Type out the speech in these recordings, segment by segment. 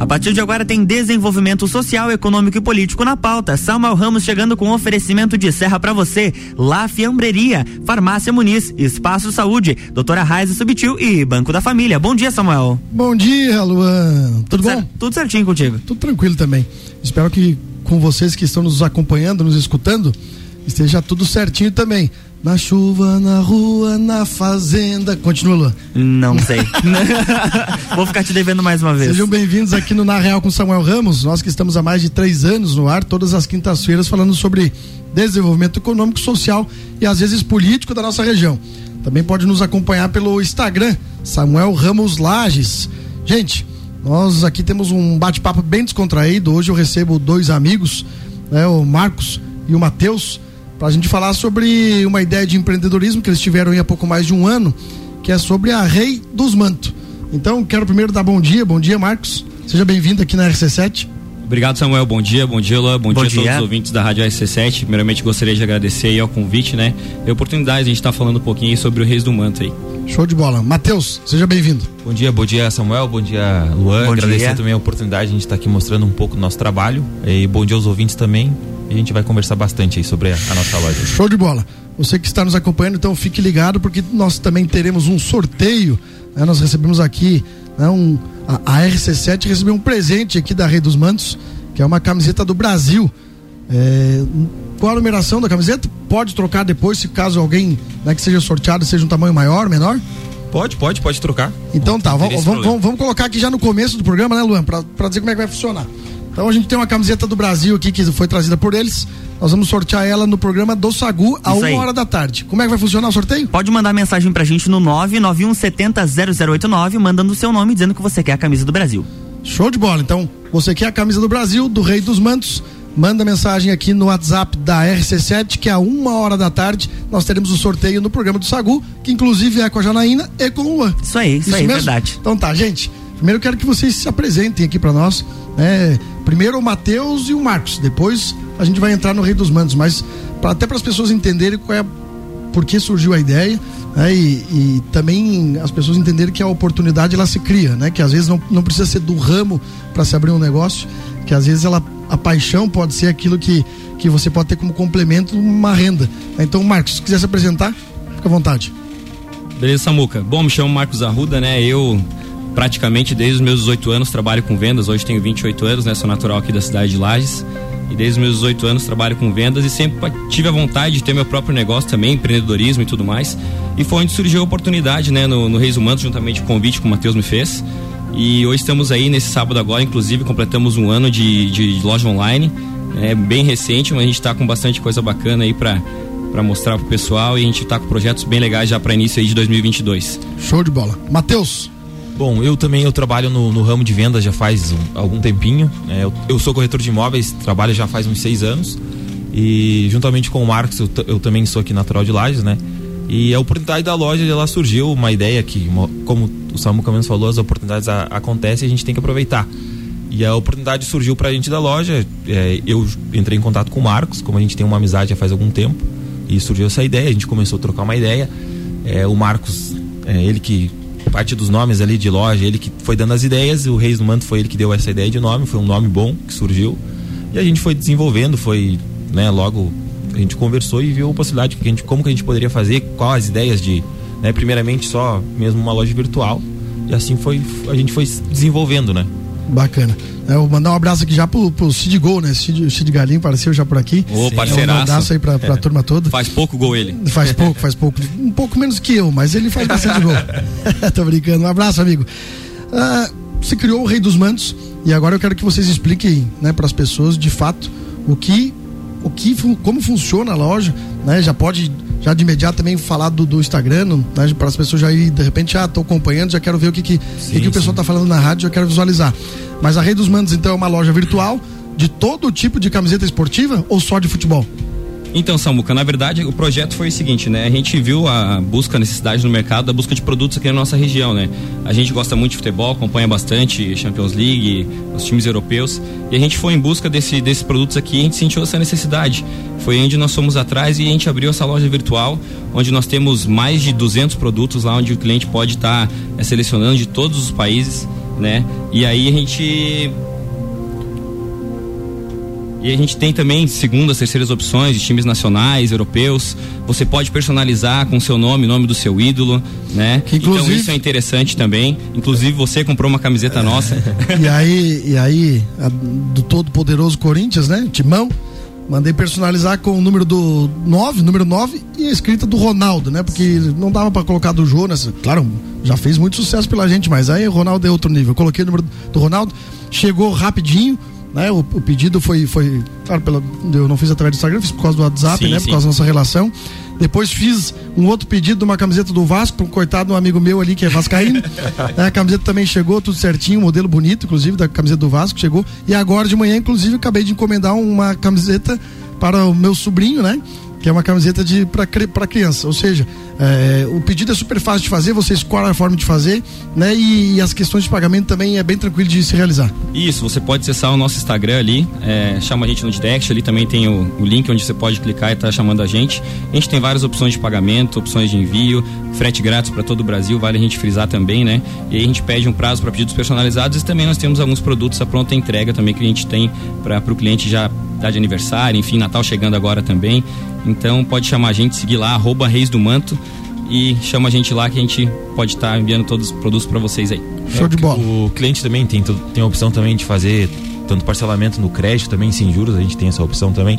A partir de agora tem desenvolvimento social, econômico e político na pauta. Samuel Ramos chegando com oferecimento de serra para você. La Fiambreria, Farmácia Muniz, Espaço Saúde, Doutora Raiz Subtil e Banco da Família. Bom dia, Samuel. Bom dia, Luan. Tudo bom? Tudo certinho contigo. Tudo tranquilo também. Espero que com vocês que estão nos acompanhando, nos escutando, esteja tudo certinho também. Na chuva, na rua, na fazenda. Continua, Luan. Não sei. Vou ficar te devendo mais uma vez. Sejam bem-vindos aqui no Na Real com Samuel Ramos. Nós que estamos há mais de três anos no ar, todas as quintas-feiras, falando sobre desenvolvimento econômico, social e às vezes político da nossa região. Também pode nos acompanhar pelo Instagram, Samuel Ramos Lages. Gente, nós aqui temos um bate-papo bem descontraído. Hoje eu recebo dois amigos, né, o Marcos e o Matheus para a gente falar sobre uma ideia de empreendedorismo que eles tiveram há pouco mais de um ano, que é sobre a Rei dos Mantos. Então, quero primeiro dar bom dia. Bom dia, Marcos. Seja bem-vindo aqui na RC7. Obrigado, Samuel. Bom dia, bom dia, Lua. Bom, bom dia, dia, a todos os ouvintes da Rádio RC7. Primeiramente, gostaria de agradecer aí ao convite, né? E a oportunidade de a gente estar tá falando um pouquinho sobre o Reis do Manto aí. Show de bola. Matheus, seja bem-vindo. Bom dia, bom dia, Samuel. Bom dia, Luan. Bom agradecer dia. também a oportunidade de a gente estar tá aqui mostrando um pouco do nosso trabalho. E bom dia aos ouvintes também e a gente vai conversar bastante aí sobre a, a nossa loja. Show de bola. Você que está nos acompanhando, então fique ligado porque nós também teremos um sorteio. Né? Nós recebemos aqui né, um, a, a, RC7 recebeu um presente aqui da Rei dos Mantos, que é uma camiseta do Brasil. É, qual a numeração da camiseta? Pode trocar depois, se caso alguém né, que seja sorteado seja um tamanho maior, menor? Pode, pode, pode trocar. Então tá, vamos, vamos, vamos, colocar aqui já no começo do programa, né, Luan? Para dizer como é que vai funcionar. Então a gente tem uma camiseta do Brasil aqui que foi trazida por eles. Nós vamos sortear ela no programa do Sagu a Isso uma aí. hora da tarde. Como é que vai funcionar o sorteio? Pode mandar mensagem pra gente no 991700089, mandando o seu nome dizendo que você quer a camisa do Brasil. Show de bola. Então, você quer a camisa do Brasil, do Rei dos Mantos? Manda mensagem aqui no WhatsApp da RC7, que a uma hora da tarde nós teremos o sorteio no programa do Sagu, que inclusive é com a Janaína e com o Luan. Isso aí, isso, isso aí, mesmo? verdade. Então tá, gente. Primeiro quero que vocês se apresentem aqui para nós. Né? Primeiro o Matheus e o Marcos, depois a gente vai entrar no Rei dos Mandos, mas pra, até para as pessoas entenderem qual é, por que surgiu a ideia. Né? E, e, também as pessoas entenderem que a oportunidade ela se cria, né? Que às vezes não, não precisa ser do ramo para se abrir um negócio, que às vezes ela a paixão pode ser aquilo que, que você pode ter como complemento uma renda. Então, Marcos, se quiser se apresentar, fica à vontade. Beleza, Samuca. Bom, me chamo Marcos Arruda, né? Eu praticamente desde os meus 18 anos trabalho com vendas. Hoje tenho 28 anos, né? Sou natural aqui da cidade de Lages. E desde os meus 18 anos trabalho com vendas e sempre tive a vontade de ter meu próprio negócio também, empreendedorismo e tudo mais. E foi onde surgiu a oportunidade, né? No, no Reis Humanos, juntamente com o convite que o Matheus me fez. E hoje estamos aí nesse sábado agora, inclusive completamos um ano de, de loja online. É bem recente, mas a gente está com bastante coisa bacana aí para para mostrar pro pessoal e a gente está com projetos bem legais já para início aí de 2022. Show de bola. Matheus, Bom, eu também eu trabalho no, no ramo de vendas já faz um, algum tempinho. É, eu, eu, sou corretor de imóveis, trabalho já faz uns seis anos. E juntamente com o Marcos, eu, eu também sou aqui natural de Lages, né? E a oportunidade da loja, ela surgiu uma ideia que, como o Samu Caminhos falou, as oportunidades a, acontecem e a gente tem que aproveitar. E a oportunidade surgiu pra gente da loja. É, eu entrei em contato com o Marcos, como a gente tem uma amizade já faz algum tempo. E surgiu essa ideia, a gente começou a trocar uma ideia. É, o Marcos, é, ele que parte dos nomes ali de loja, ele que foi dando as ideias, o Reis do Manto foi ele que deu essa ideia de nome, foi um nome bom que surgiu. E a gente foi desenvolvendo, foi, né, logo a gente conversou e viu a possibilidade que a gente, como que a gente poderia fazer, quais as ideias de, né, primeiramente só mesmo uma loja virtual. E assim foi, a gente foi desenvolvendo, né? Bacana. É, eu vou mandar um abraço aqui já pro, pro Cid Gol, né? Cid, Cid Galinho apareceu já por aqui. Ô, parceiraço. Um abraço aí pra, pra é. turma toda. Faz pouco gol ele. Faz pouco, faz pouco. Um pouco menos que eu, mas ele faz bastante gol. Tô brincando. Um abraço, amigo. Ah, você criou o Rei dos Mantos e agora eu quero que vocês expliquem, né, para as pessoas de fato o que, o que, como funciona a loja, né? Já pode já de imediato também falar do, do Instagram, né, para as pessoas já ir, de repente, ah, estou acompanhando, já quero ver o que, que, sim, que, que o pessoal está falando na rádio, já quero visualizar. Mas a Rei dos Mandos, então, é uma loja virtual de todo tipo de camiseta esportiva ou só de futebol? Então, Samuca, na verdade o projeto foi o seguinte, né? A gente viu a busca, a necessidade no mercado da busca de produtos aqui na nossa região, né? A gente gosta muito de futebol, acompanha bastante Champions League, os times europeus, e a gente foi em busca desse, desses produtos aqui a gente sentiu essa necessidade. Foi onde nós fomos atrás e a gente abriu essa loja virtual, onde nós temos mais de 200 produtos lá, onde o cliente pode estar tá, é, selecionando de todos os países né? E aí a gente e a gente tem também segundas, terceiras opções de times nacionais, europeus. Você pode personalizar com seu nome, nome do seu ídolo, né? então isso é interessante também. Inclusive você comprou uma camiseta nossa. e aí, e aí a, do todo poderoso Corinthians, né? Timão. Mandei personalizar com o número do 9, número 9 e a escrita do Ronaldo, né? Porque não dava para colocar do Jonas. Claro, já fez muito sucesso pela gente, mas aí o Ronaldo é outro nível. Eu coloquei o número do Ronaldo, chegou rapidinho né? O, o, pedido foi, foi claro, pela, eu não fiz através do Instagram, fiz por causa do WhatsApp, sim, né? Sim. Por causa da nossa relação. Depois fiz um outro pedido de uma camiseta do Vasco, para um coitado, um amigo meu ali que é vascaíno. é, a camiseta também chegou, tudo certinho, um modelo bonito, inclusive, da camiseta do Vasco, chegou. E agora de manhã, inclusive, acabei de encomendar uma camiseta para o meu sobrinho, né? Que é uma camiseta de para criança. Ou seja, é, o pedido é super fácil de fazer, você escolhe a forma de fazer, né? E, e, as questões de pagamento também é bem tranquilo de se realizar. Isso, você pode acessar o nosso Instagram ali, é, chama a gente no direct, ali também tem o, o link onde você pode clicar e tá chamando a gente. A gente tem várias opções de pagamento, opções de envio, frete grátis para todo o Brasil, vale a gente frisar também, né? E aí a gente pede um prazo para pedidos personalizados e também nós temos alguns produtos à pronta entrega também que a gente tem para o cliente já dar de aniversário, enfim, Natal chegando agora também. Então pode chamar a gente, seguir lá, arroba Reis do Manto e chama a gente lá que a gente pode estar tá enviando todos os produtos para vocês aí. Show de bola. O cliente também tem, tem a opção também de fazer tanto parcelamento no crédito também sem juros, a gente tem essa opção também.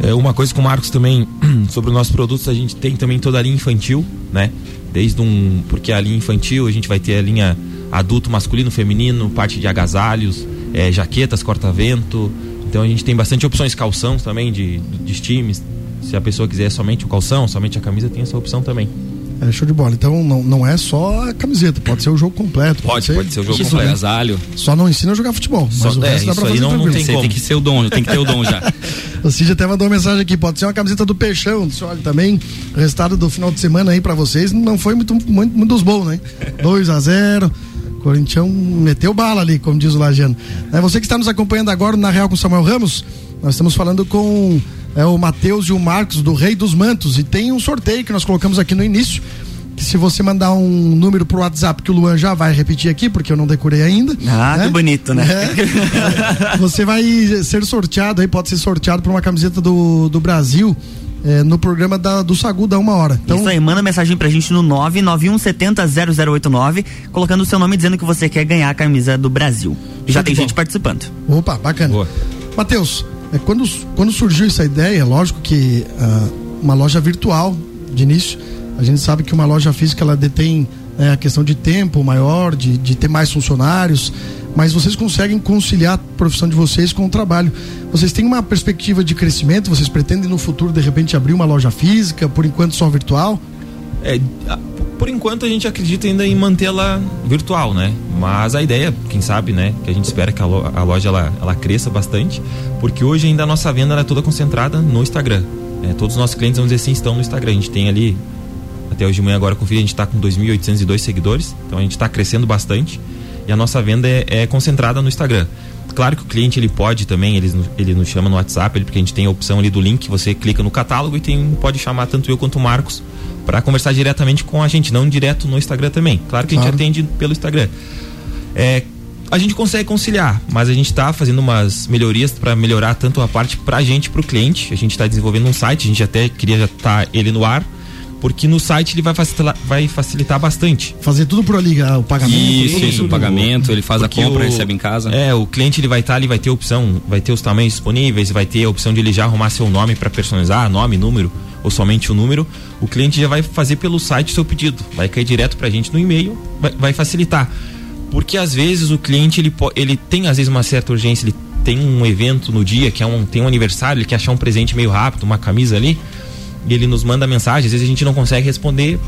É, uma coisa com o Marcos também sobre os nossos produtos, a gente tem também toda a linha infantil, né? Desde um, porque a linha infantil a gente vai ter a linha adulto, masculino, feminino, parte de agasalhos, é, jaquetas, corta-vento. Então a gente tem bastante opções calção também de, de times. Se a pessoa quiser somente o calção, somente a camisa, tem essa opção também. É show de bola. Então não, não é só a camiseta, pode ser o jogo completo. Pode, pode ser, pode ser o jogo isso, completo. Agasalho. Só não ensina a jogar futebol. Só, mas o é, resto dá pra fazer não, não tem, tem que ser o dom, tem que ter o dom já. o Cid até mandou uma mensagem aqui, pode ser uma camiseta do Peixão. Olha, também, o resultado do final de semana aí pra vocês não foi muito, muito, muito dos bons, né? 2 a 0 Corinthians meteu bala ali, como diz o Lajano. É, você que está nos acompanhando agora na Real com Samuel Ramos, nós estamos falando com é, o Matheus e o Marcos do Rei dos Mantos. E tem um sorteio que nós colocamos aqui no início que se você mandar um número pro WhatsApp que o Luan já vai repetir aqui, porque eu não decorei ainda. Ah, né? que bonito, né? É, você vai ser sorteado aí, pode ser sorteado por uma camiseta do, do Brasil. É, no programa da, do Sagu da uma hora. Então, Isso aí, manda mensagem pra gente no 991700089, colocando o seu nome dizendo que você quer ganhar a camisa do Brasil. Já tem gente participando. Opa, bacana. Matheus, é, quando, quando surgiu essa ideia, lógico que uh, uma loja virtual de início, a gente sabe que uma loja física ela detém né, a questão de tempo maior, de, de ter mais funcionários, mas vocês conseguem conciliar a profissão de vocês com o trabalho. Vocês têm uma perspectiva de crescimento? Vocês pretendem no futuro de repente abrir uma loja física, por enquanto só virtual? É, por enquanto a gente acredita ainda em mantê-la virtual, né? Mas a ideia, quem sabe, né? Que a gente espera que a loja ela, ela cresça bastante, porque hoje ainda a nossa venda é toda concentrada no Instagram. É, todos os nossos clientes, vamos dizer assim, estão no Instagram. A gente tem ali até hoje de manhã agora conferi, a gente está com 2.802 seguidores, então a gente está crescendo bastante e a nossa venda é, é, concentrada no Instagram. Claro que o cliente ele pode também, ele, ele nos chama no WhatsApp, ele, porque a gente tem a opção ali do link, você clica no catálogo e tem, pode chamar tanto eu quanto o Marcos para conversar diretamente com a gente, não direto no Instagram também. Claro que a gente claro. atende pelo Instagram. É, a gente consegue conciliar, mas a gente está fazendo umas melhorias para melhorar tanto a parte para a gente, para o cliente. A gente está desenvolvendo um site, a gente até queria já estar tá ele no ar, porque no site ele vai facilitar, vai facilitar bastante. Fazer tudo por ali, ah, o pagamento. Isso, isso o pagamento, ele faz porque a compra, o, recebe em casa. É, o cliente ele vai estar tá ali, vai ter opção, vai ter os tamanhos disponíveis, vai ter a opção de ele já arrumar seu nome para personalizar, nome, número ou somente o número. O cliente já vai fazer pelo site o seu pedido, vai cair direto para a gente no e-mail, vai, vai facilitar. Porque às vezes o cliente ele, ele tem às vezes uma certa urgência, ele tem um evento no dia que é um, tem um aniversário, ele quer achar um presente meio rápido, uma camisa ali ele nos manda mensagem, às vezes a gente não consegue responder,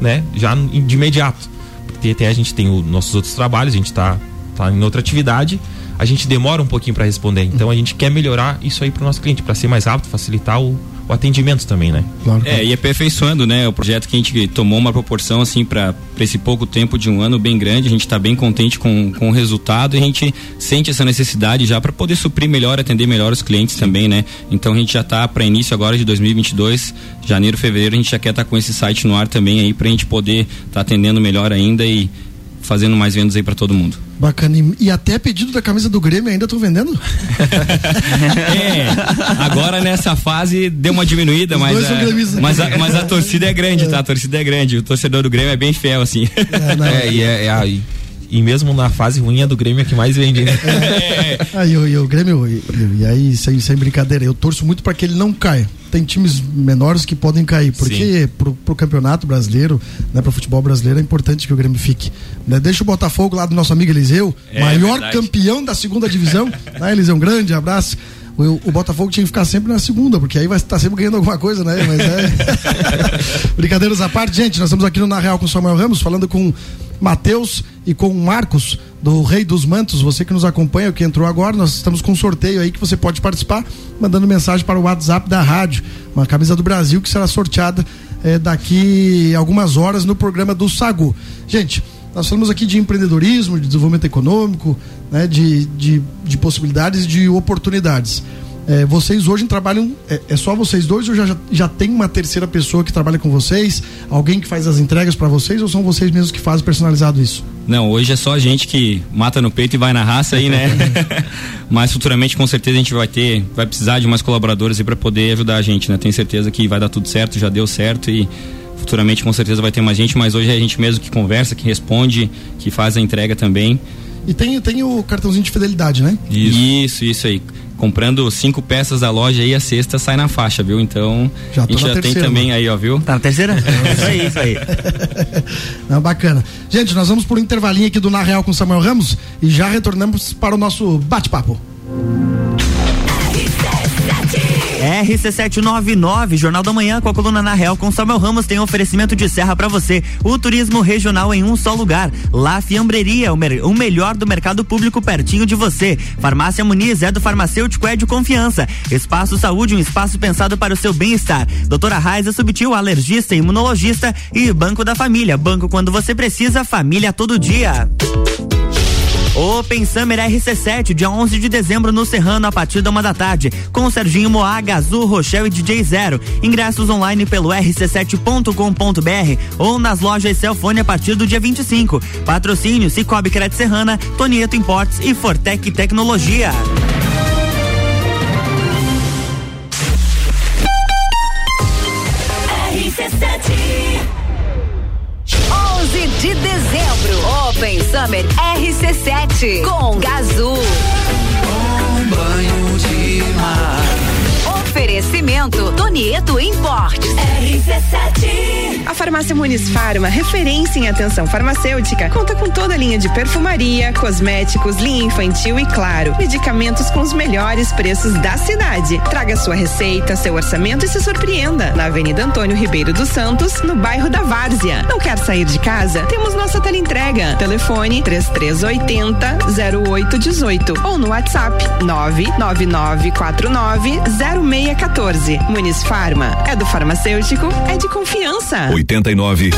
né, já de imediato. Porque até a gente tem os nossos outros trabalhos, a gente está tá em outra atividade, a gente demora um pouquinho para responder. Então a gente quer melhorar isso aí para o nosso cliente, para ser mais rápido, facilitar o, o atendimento também, né? Claro, É, e aperfeiçoando, né? O projeto que a gente tomou uma proporção, assim, para esse pouco tempo de um ano bem grande, a gente está bem contente com, com o resultado e a gente sente essa necessidade já para poder suprir melhor, atender melhor os clientes também, né? Então a gente já está para início agora de 2022, janeiro, fevereiro, a gente já quer estar tá com esse site no ar também aí para a gente poder estar tá atendendo melhor ainda e fazendo mais vendas aí para todo mundo. Bacana. E, e, até pedido da camisa do Grêmio ainda estão vendendo? é, agora nessa fase deu uma diminuída, mas a, mas, a, mas a torcida é grande, tá? A torcida é grande. O torcedor do Grêmio é bem fiel, assim. É, não, é, e é, é aí e mesmo na fase ruim é do Grêmio que mais vende, né? É. aí o, Grêmio, e, e, aí, sem, sem brincadeira, eu torço muito para que ele não caia. Tem times menores que podem cair, porque pro, pro campeonato brasileiro, né, pro futebol brasileiro, é importante que o Grêmio fique. Né? Deixa o Botafogo lá do nosso amigo Eliseu, é, maior verdade. campeão da segunda divisão. né, Eliseu, um grande abraço. O, o, Botafogo tinha que ficar sempre na segunda, porque aí vai estar sempre ganhando alguma coisa, né? Mas é. Brincadeiras à parte, gente, nós estamos aqui no Na Real com o Samuel Ramos, falando com Matheus e com o Marcos do Rei dos Mantos. Você que nos acompanha, que entrou agora, nós estamos com um sorteio aí que você pode participar, mandando mensagem para o WhatsApp da rádio. Uma camisa do Brasil que será sorteada é, daqui algumas horas no programa do Sagu. Gente, nós falamos aqui de empreendedorismo, de desenvolvimento econômico, né, de, de, de possibilidades e de oportunidades. É, vocês hoje trabalham, é, é, só vocês dois ou já, já tem uma terceira pessoa que trabalha com vocês? Alguém que faz as entregas para vocês ou são vocês mesmos que fazem personalizado isso? Não, hoje é só a gente que mata no peito e vai na raça aí, né? Mas futuramente com certeza a gente vai ter, vai precisar de mais colaboradores aí para poder ajudar a gente, né? Tenho certeza que vai dar tudo certo, já deu certo e futuramente com certeza vai ter mais gente, mas hoje é a gente mesmo que conversa, que responde, que faz a entrega também. E tem, tem o cartãozinho de fidelidade, né? Isso, isso, isso aí comprando cinco peças da loja aí, a sexta sai na faixa, viu? Então, já a gente já terceira, tem também aí, ó, viu? Tá na terceira? É isso aí, isso aí. Não, bacana. Gente, nós vamos por um intervalinho aqui do Na Real com Samuel Ramos e já retornamos para o nosso bate-papo. RC799, Jornal da Manhã com a coluna na Real com Samuel Ramos tem um oferecimento de serra para você. O turismo regional em um só lugar. La Fiambreria, o, o melhor do mercado público pertinho de você. Farmácia Muniz é do farmacêutico é de confiança. Espaço Saúde, um espaço pensado para o seu bem-estar. Doutora Raiza Subtil, alergista e imunologista e Banco da Família. Banco quando você precisa, família todo dia. Open Summer RC7, dia 11 de dezembro no Serrano, a partir da uma da tarde, com Serginho Moaga, Azul, Rochelle e DJ Zero. Ingressos online pelo rc7.com.br ou nas lojas Celfone a partir do dia 25. Patrocínio Cicobi Cred Serrana, Tonieto Importes e Fortec Tecnologia. Open Summer RC7 com Gazul. Oferecimento Tonieto Importes. RC7. A Farmácia Muniz Farma, referência em atenção farmacêutica, conta com toda a linha de perfumaria, cosméticos, linha infantil e, claro, medicamentos com os melhores preços da cidade. Traga sua receita, seu orçamento e se surpreenda. Na Avenida Antônio Ribeiro dos Santos, no bairro da Várzea. Não quer sair de casa? Temos nossa teleentrega. Telefone 3380 0818 ou no WhatsApp 99949 0614. Muniz Farma. É do farmacêutico, é de confiança. 89.9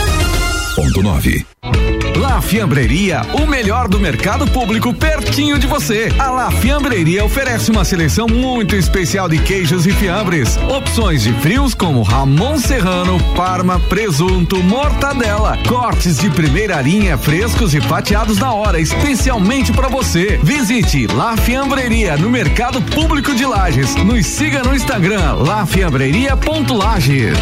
La Fiambreria, o melhor do mercado público pertinho de você. A La Fiambreria oferece uma seleção muito especial de queijos e fiambres. Opções de frios como Ramon Serrano, Parma, presunto, mortadela. Cortes de primeira linha, frescos e fatiados na hora, especialmente para você. Visite La Fiambreria no Mercado Público de Lages. Nos siga no Instagram, lafiambreria.lages.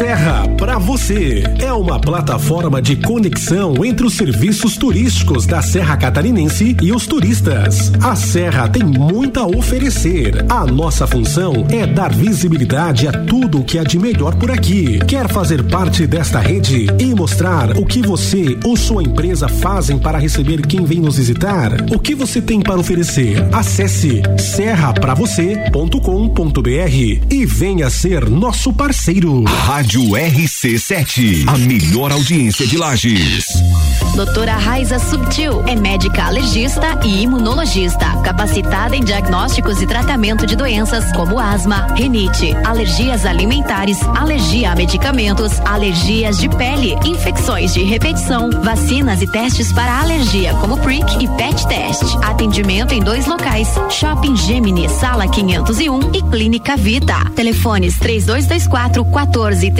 Serra para você é uma plataforma de conexão entre os serviços turísticos da Serra Catarinense e os turistas. A Serra tem muito a oferecer. A nossa função é dar visibilidade a tudo o que há de melhor por aqui. Quer fazer parte desta rede e mostrar o que você ou sua empresa fazem para receber quem vem nos visitar? O que você tem para oferecer? Acesse serrapravocê.com.br e venha ser nosso parceiro. Rádio RC7, a melhor audiência de Lages. Doutora Raiza Subtil é médica alergista e imunologista, capacitada em diagnósticos e tratamento de doenças como asma, rinite, alergias alimentares, alergia a medicamentos, alergias de pele, infecções de repetição, vacinas e testes para alergia como PRIC e PET Test. Atendimento em dois locais: Shopping Gemini, Sala 501 e Clínica Vita. Telefones 3224 14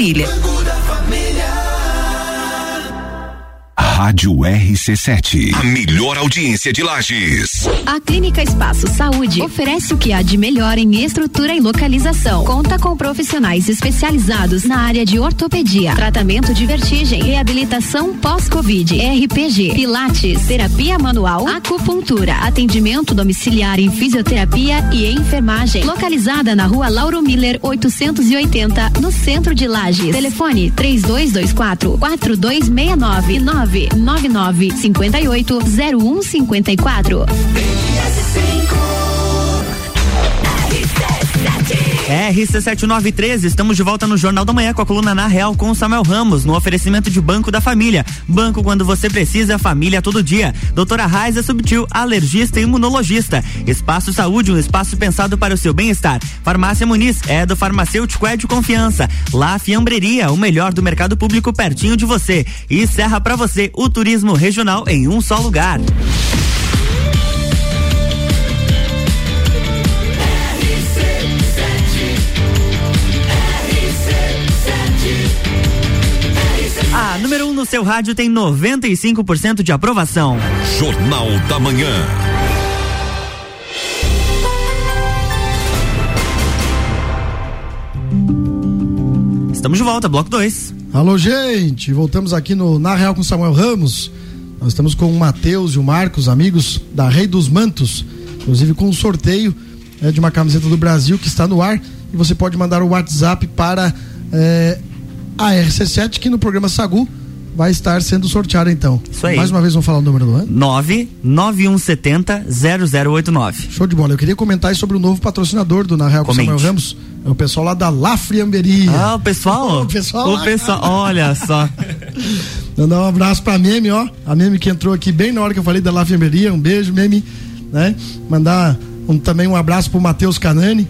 Família. Rádio RC7. A melhor audiência de Lages. A Clínica Espaço Saúde oferece o que há de melhor em estrutura e localização. Conta com profissionais especializados na área de ortopedia, tratamento de vertigem, reabilitação pós-Covid, RPG, pilates, terapia manual, acupuntura, atendimento domiciliar em fisioterapia e enfermagem. Localizada na rua Lauro Miller 880, no centro de Lages. Telefone 3224 4269 9 99 58 01 54. RC7913, estamos de volta no Jornal da Manhã com a coluna Na Real com Samuel Ramos, no oferecimento de Banco da Família. Banco quando você precisa, família todo dia. Doutora Raiza Subtil, alergista e imunologista. Espaço Saúde, um espaço pensado para o seu bem-estar. Farmácia Muniz, é do farmacêutico é de confiança. La Fiambreria, o melhor do mercado público pertinho de você. E Serra para você, o turismo regional em um só lugar. Número 1 um no seu rádio tem 95% de aprovação. Jornal da Manhã. Estamos de volta, bloco 2. Alô, gente, voltamos aqui no Na Real com Samuel Ramos. Nós estamos com o Matheus e o Marcos, amigos da Rei dos Mantos, inclusive com um sorteio né, de uma camiseta do Brasil que está no ar. E você pode mandar o WhatsApp para eh, a RC7, que no programa Sagu vai estar sendo sorteada então. Isso aí. Mais uma vez vamos falar o número do ano? 99170 0089. Show de bola. Eu queria comentar sobre o novo patrocinador do Na Real com. Samuel Ramos. É o pessoal lá da La Friamberia. Ah, o pessoal? O pessoal O lá, pessoal, olha só. Mandar um abraço pra Meme, ó. A Meme que entrou aqui bem na hora que eu falei da La Fiamberia. Um beijo, Meme. Né? Mandar um- também um abraço pro Matheus Canani,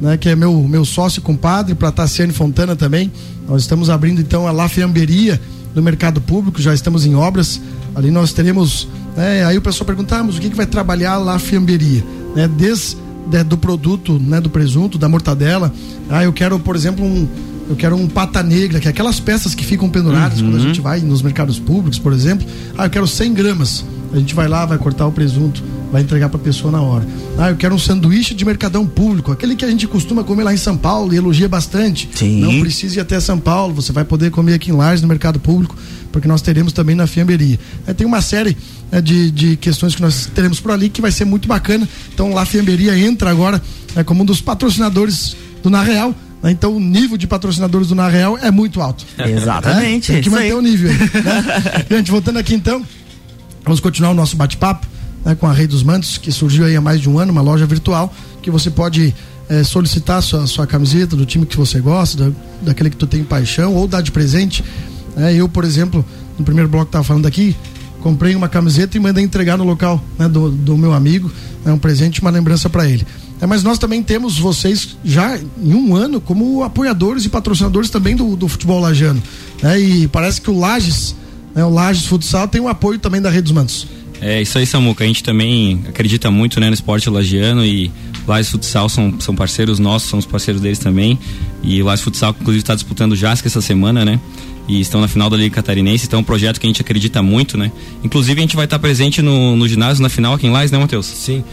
né? Que é meu, meu sócio compadre, pra Tassiane Fontana também. Nós estamos abrindo então a La Fiamberia no mercado público, já estamos em obras. Ali nós teremos. né, aí o pessoal pergunta, ah, mas o que, que vai trabalhar a La Fiamberia? Né? Desde né, do produto, né, do presunto, da mortadela. Ah, eu quero, por exemplo, um, eu quero um pata negra, que é aquelas peças que ficam penduradas quando a gente vai nos mercados públicos, por exemplo. Ah, eu quero 100 gramas. A gente vai lá, vai cortar o presunto, vai entregar para a pessoa na hora. Ah, eu quero um sanduíche de mercadão público, aquele que a gente costuma comer lá em São Paulo e elogia bastante. Sim. Não precisa ir até São Paulo, você vai poder comer aqui em Lages no mercado público, porque nós teremos também na Fiamberia. É, tem uma série né, de, de questões que nós teremos por ali que vai ser muito bacana. Então lá a Fiamberia entra agora né, como um dos patrocinadores do Na Real. né? Então o nível de patrocinadores do Na Real é muito alto. Exatamente. É, tem que manter o nível. aí, né? Gente, voltando aqui então, vamos continuar o nosso bate-papo né, com a Rei dos Mantos, que surgiu aí há mais de um ano, uma loja virtual, que você pode eh, solicitar sua, sua camiseta do time que você gosta, da, daquele que tu tem paixão, ou dar de presente. né? eu, por exemplo, no primeiro bloco que estava falando aqui, comprei uma camiseta e mandei entregar no local né, do, do meu amigo, né, um presente, uma lembrança para ele. É, mas nós também temos vocês já em um ano como apoiadores e patrocinadores também do, do futebol lajano. né? e parece que o Lages, né, o Lages Futsal tem o apoio também da Rede dos Mantos. É isso aí, Samuca. A gente também acredita muito né, no esporte lagiano e Lages Futsal são, são parceiros nossos, somos parceiros deles também. E o Lages Futsal, inclusive, está disputando o Jasca essa semana, né? E estão na final da Liga Catarinense, então é um projeto que a gente acredita muito, né? Inclusive, a gente vai estar presente no, no ginásio na final aqui em Lages, né, Matheus? Sim.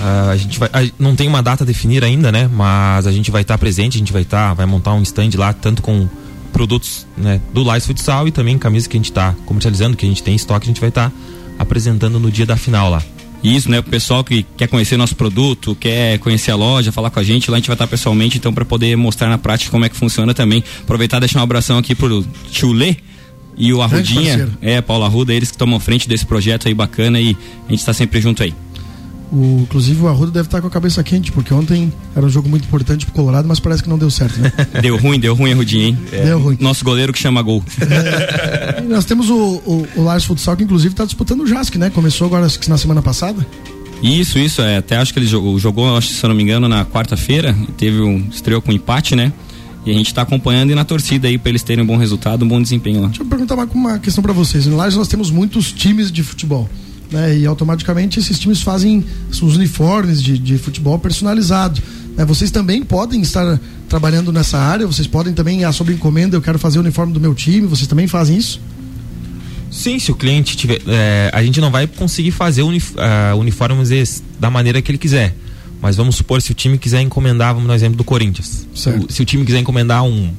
Ah, a gente vai, a- não tem uma data a definir ainda, né? Mas a gente vai estar presente, a gente vai estar, vai montar um stand lá, tanto com produtos né, do Lice Futsal e também camisas que a gente está comercializando, que a gente tem em estoque, a gente vai estar apresentando no dia da final lá. Isso, né? O pessoal que quer conhecer nosso produto, quer conhecer a loja, falar com a gente, lá a gente vai estar pessoalmente, então, para poder mostrar na prática como é que funciona também. Aproveitar e deixar um abração aqui pro tio Lê e o Arrudinha. É, Paulo Arruda, eles que tomam frente desse projeto aí bacana e a gente está sempre junto aí. O, inclusive o Arruda deve estar com a cabeça quente, porque ontem era um jogo muito importante pro Colorado, mas parece que não deu certo, né? deu ruim, deu ruim, Rudinho, hein? É, deu ruim. Nosso goleiro que chama gol. É, nós temos o, o, o Lars Futsal, que inclusive está disputando o JASC, né? Começou agora na semana passada. Isso, isso, é. Até acho que ele jogou, jogou acho, se eu não me engano, na quarta-feira. Teve um estreou com empate, né? E a gente está acompanhando e na torcida aí para eles terem um bom resultado, um bom desempenho lá. Deixa eu perguntar uma, uma questão para vocês. Em Lages nós temos muitos times de futebol né? E automaticamente esses times fazem os uniformes de, de futebol personalizados. Né? Vocês também podem estar trabalhando nessa área, vocês podem também, ah, sobre encomenda, eu quero fazer o uniforme do meu time, vocês também fazem isso? Sim, se o cliente tiver. É, a gente não vai conseguir fazer unif, uh, uniformes da maneira que ele quiser. Mas vamos supor, se o time quiser encomendar, vamos no exemplo do Corinthians. O, se o time quiser encomendar um,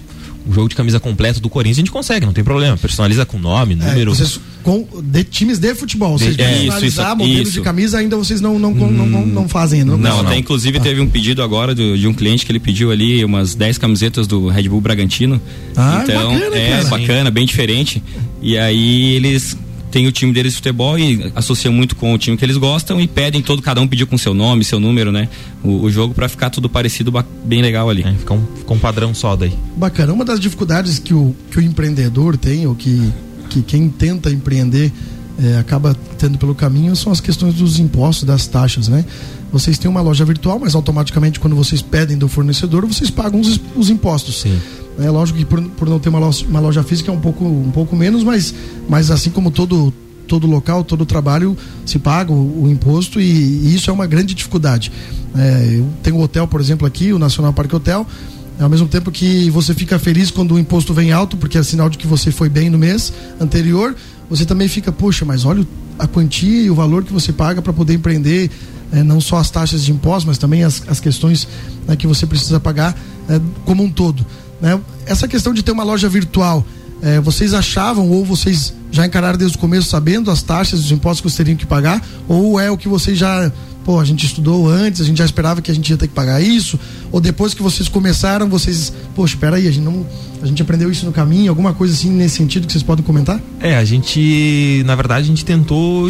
um jogo de camisa completo do Corinthians, a gente consegue, não tem problema. Personaliza com nome, é, número. Vocês, com, de times de futebol, vocês é, personalizar isso, modelo isso. de camisa ainda vocês não, não, hum, não, não, não, fazem Não, não, até inclusive ah. teve um pedido agora do, de um cliente que ele pediu ali umas 10 camisetas do Red Bull Bragantino. Ah, então, bacana, é cara. bacana, bem diferente. E aí eles tem o time deles de futebol e associam muito com o time que eles gostam e pedem todo cada um pediu com seu nome, seu número, né? O, o jogo para ficar tudo parecido, bem legal ali. É, fica um, fica um padrão só daí. Bacana. Uma das dificuldades que o, que o empreendedor tem, ou que, que quem tenta empreender é, acaba tendo pelo caminho, são as questões dos impostos, das taxas, né? Vocês têm uma loja virtual, mas automaticamente quando vocês pedem do fornecedor, vocês pagam os, os impostos. Sim. É lógico que por, por não ter uma loja, uma loja física é um pouco, um pouco menos, mas, mas assim como todo, todo local, todo trabalho, se paga o, o imposto e, e, isso é uma grande dificuldade. É, eu tenho um hotel, por exemplo, aqui, o Nacional Parque Hotel, ao mesmo tempo que você fica feliz quando o imposto vem alto, porque é sinal de que você foi bem no mês anterior, você também fica, poxa, mas olha a quantia e o valor que você paga para poder empreender, é, não só as taxas de impostos, mas também as, as questões né, que você precisa pagar é, como um todo. Né? Essa questão de ter uma loja virtual, é, vocês achavam ou vocês já encararam desde o começo sabendo as taxas, os impostos que vocês teriam que pagar? Ou é o que vocês já, pô, a gente estudou antes, a gente já esperava que a gente ia ter que pagar isso? Ou depois que vocês começaram, vocês, poxa, espera aí, a gente não, a gente aprendeu isso no caminho, alguma coisa assim nesse sentido que vocês podem comentar? É, a gente, na verdade, a gente tentou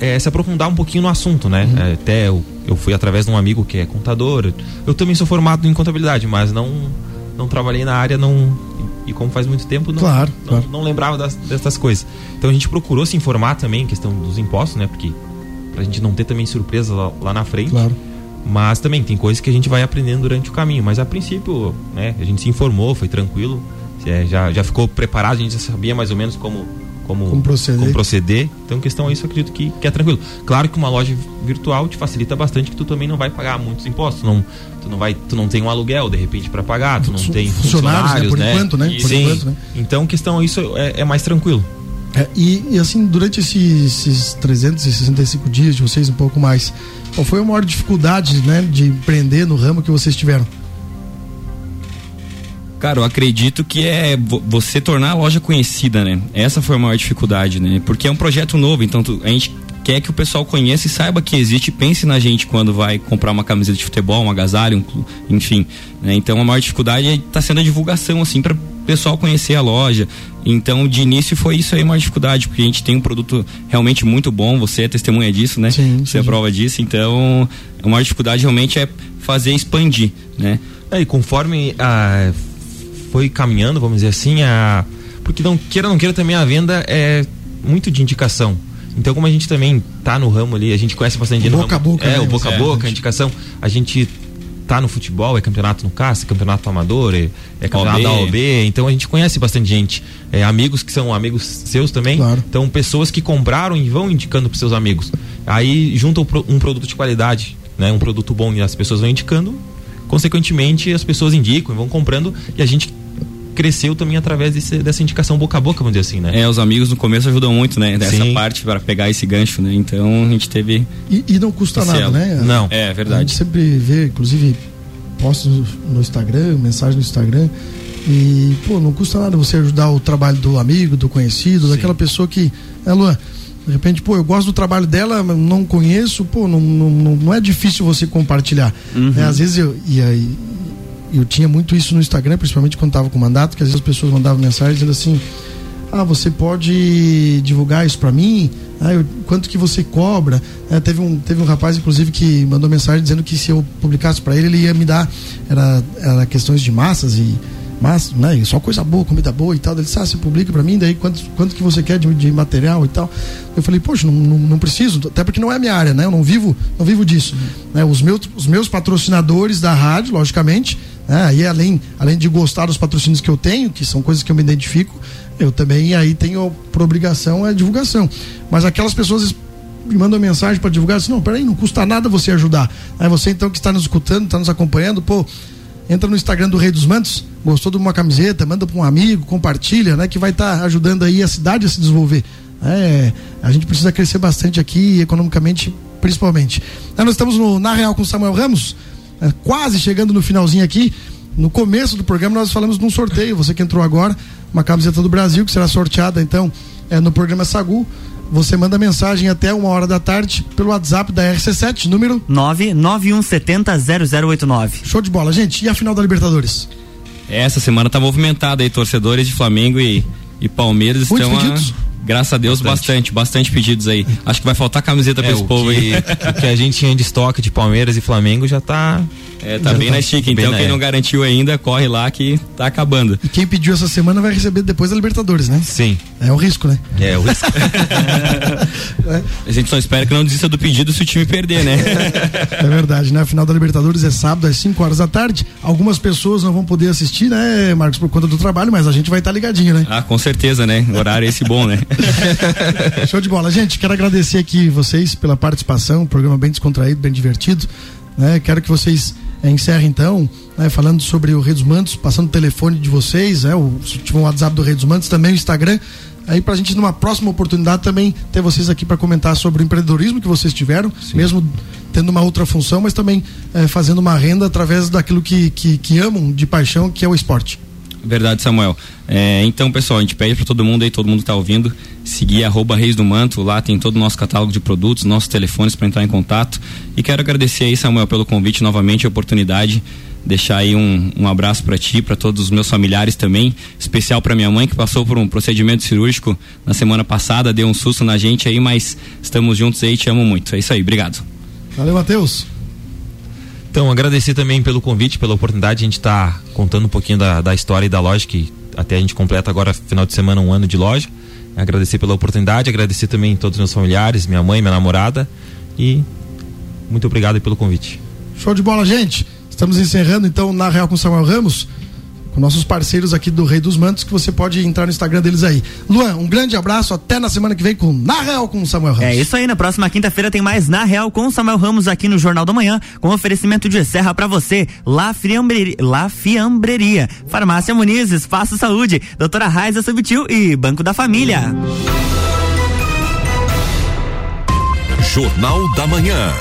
é, se aprofundar um pouquinho no assunto, né? Uhum. É, até eu, eu fui através de um amigo que é contador. Eu também sou formado em contabilidade, mas não não trabalhei na área, não. E como faz muito tempo, não, claro, não, claro. não, lembrava das, dessas coisas. Então a gente procurou se informar também questão dos impostos, né? Porque pra gente não ter também surpresa lá, lá na frente. Claro. Mas também tem coisas que a gente vai aprendendo durante o caminho. Mas a princípio, né, a gente se informou, foi tranquilo. É, já, já ficou preparado, a gente já sabia mais ou menos como como, como, proceder. como proceder. Então, questão é isso, acredito que, que é tranquilo. Claro que uma loja virtual te facilita bastante, que tu também não vai pagar muitos impostos. Não, tu não vai, tu não tem um aluguel de repente para pagar, tu não tem funcionários, funcionários né? Por né? enquanto, né? Por Sim. enquanto, né? Então, questão isso é, é mais tranquilo. É, e, e, assim, durante esses, esses 365 dias de vocês, um pouco mais, qual foi a maior dificuldade, né, de empreender no ramo que vocês tiveram? Cara, eu acredito que é você tornar a loja conhecida, né? Essa foi a maior dificuldade, né? Porque é um projeto novo, então tu, a gente quer que o pessoal conheça e saiba que existe, pense na gente quando vai comprar uma camiseta de futebol, um agasalho, um, enfim. Né? Então a maior dificuldade está sendo a divulgação, assim, para o pessoal conhecer a loja. Então, de início foi isso aí a maior dificuldade, porque a gente tem um produto realmente muito bom, você é testemunha disso, né? Sim, você é prova disso, então a maior dificuldade realmente é fazer expandir, né? É, e conforme a foi caminhando, vamos dizer assim, a porque não queira não queira também a venda é muito de indicação. Então, como a gente também tá no ramo ali, a gente conhece bastante gente boca a boca, é, né? o boca a boca, a indicação, a gente tá no futebol, é campeonato no CAS, é campeonato amador, é, é campeonato OB. da OB, então a gente conhece bastante gente. É, amigos que são amigos seus também. Claro. Então, pessoas que compraram e vão indicando para seus amigos. Aí juntam um produto de qualidade, né? Um produto bom e as pessoas vão indicando, consequentemente as pessoas indicam, vão comprando e a gente cresceu também através desse, dessa indicação boca a boca, vamos dizer assim, né? É, os amigos no começo ajudam muito, né? Dessa Sim. parte para pegar esse gancho, né? Então a gente teve. E, e não custa nada, né? Não. É, verdade. A gente sempre vê, inclusive, postos no Instagram, mensagem no Instagram. E, pô, não custa nada você ajudar o trabalho do amigo, do conhecido, Sim. daquela pessoa que. É, Luan, de repente, pô, eu gosto do trabalho dela, não conheço, pô, não, não, não é difícil você compartilhar. Uhum. É, às vezes eu. E aí, eu tinha muito isso no Instagram, principalmente quando estava com mandato, que às vezes as pessoas mandavam mensagem dizendo assim: ah, você pode divulgar isso para mim? Ah, eu, quanto que você cobra? É, teve, um, teve um rapaz, inclusive, que mandou mensagem dizendo que se eu publicasse para ele, ele ia me dar, era, era questões de massas e mas, né, só coisa boa, comida boa e tal. Ele disse, ah, você publica para mim, daí quanto, quanto que você quer de, de material e tal. Eu falei, poxa, não, não, não, preciso, até porque não é minha área, né? Eu não vivo, não vivo disso. Uhum. Né, os, meus, os meus patrocinadores da rádio, logicamente, né, aí além, além de gostar dos patrocínios que eu tenho, que são coisas que eu me identifico, eu também aí tenho por obrigação a divulgação. Mas aquelas pessoas me mandam mensagem para divulgar, assim, não, peraí, não custa nada você ajudar. Aí você então que está nos escutando, está nos acompanhando, pô, entra no Instagram do Rei dos Mantos, gostou de uma camiseta, manda para um amigo, compartilha, né? Que vai estar tá ajudando aí a cidade a se desenvolver. É, a gente precisa crescer bastante aqui, economicamente, principalmente. Nós estamos no Na Real com Samuel Ramos, quase chegando no finalzinho aqui. No começo do programa nós falamos de um sorteio, você que entrou agora, uma camiseta do Brasil que será sorteada então é, no programa Sagu. Você manda mensagem até uma hora da tarde pelo WhatsApp da RC7, número 991700089. Show de bola, gente. E a final da Libertadores? Essa semana tá movimentada aí, torcedores de Flamengo e, e Palmeiras Muitos estão. Pedidos? A Graças a Deus, bastante. bastante, bastante, pedidos aí. Acho que vai faltar camiseta é, pra esse povo que, aí. O que a gente tinha de estoque de Palmeiras e Flamengo já tá. É, tá bem tá na chique. Então, quem não garantiu ainda, corre lá que tá acabando. E quem pediu essa semana vai receber depois da Libertadores, né? Sim. É o risco, né? É o risco. é. A gente só espera que não desista do pedido se o time perder, né? é verdade, né? A final da Libertadores é sábado às 5 horas da tarde. Algumas pessoas não vão poder assistir, né, Marcos, por conta do trabalho, mas a gente vai estar tá ligadinho, né? Ah, com certeza, né? Horário esse bom, né? Show de bola. Gente, quero agradecer aqui vocês pela participação, um programa bem descontraído, bem divertido. Né? Quero que vocês é, encerrem então, né? falando sobre o Rei dos Mantos, passando o telefone de vocês, né? o, se tiver um WhatsApp do Rei dos Mantos, também o Instagram. Aí pra gente, numa próxima oportunidade, também ter vocês aqui para comentar sobre o empreendedorismo que vocês tiveram, Sim. mesmo tendo uma outra função, mas também é, fazendo uma renda através daquilo que, que, que amam de paixão, que é o esporte. Verdade, Samuel. É, então, pessoal, a gente pede para todo mundo aí, todo mundo está ouvindo, seguir arroba Reis do Manto, lá tem todo o nosso catálogo de produtos, nossos telefones para entrar em contato. E quero agradecer aí, Samuel, pelo convite novamente, a oportunidade. Deixar aí um, um abraço para ti, para todos os meus familiares também, especial para minha mãe que passou por um procedimento cirúrgico na semana passada, deu um susto na gente aí, mas estamos juntos aí, te amo muito. É isso aí, obrigado. Valeu, Matheus. Então, agradecer também pelo convite, pela oportunidade. A gente está contando um pouquinho da, da história e da loja, que até a gente completa agora, final de semana, um ano de loja. Agradecer pela oportunidade, agradecer também todos os meus familiares, minha mãe, minha namorada. E muito obrigado pelo convite. Show de bola, gente. Estamos encerrando então na Real com Samuel Ramos com nossos parceiros aqui do Rei dos Mantos, que você pode entrar no Instagram deles aí. Luan, um grande abraço, até na semana que vem com Na Real com Samuel Ramos. É isso aí, na próxima quinta-feira tem mais Na Real com Samuel Ramos aqui no Jornal da Manhã, com oferecimento de serra para você, La Fiambreria, La Fiambreria, Farmácia Muniz, Espaço Saúde, Doutora Raiza Subtil e Banco da Família. Jornal da Manhã.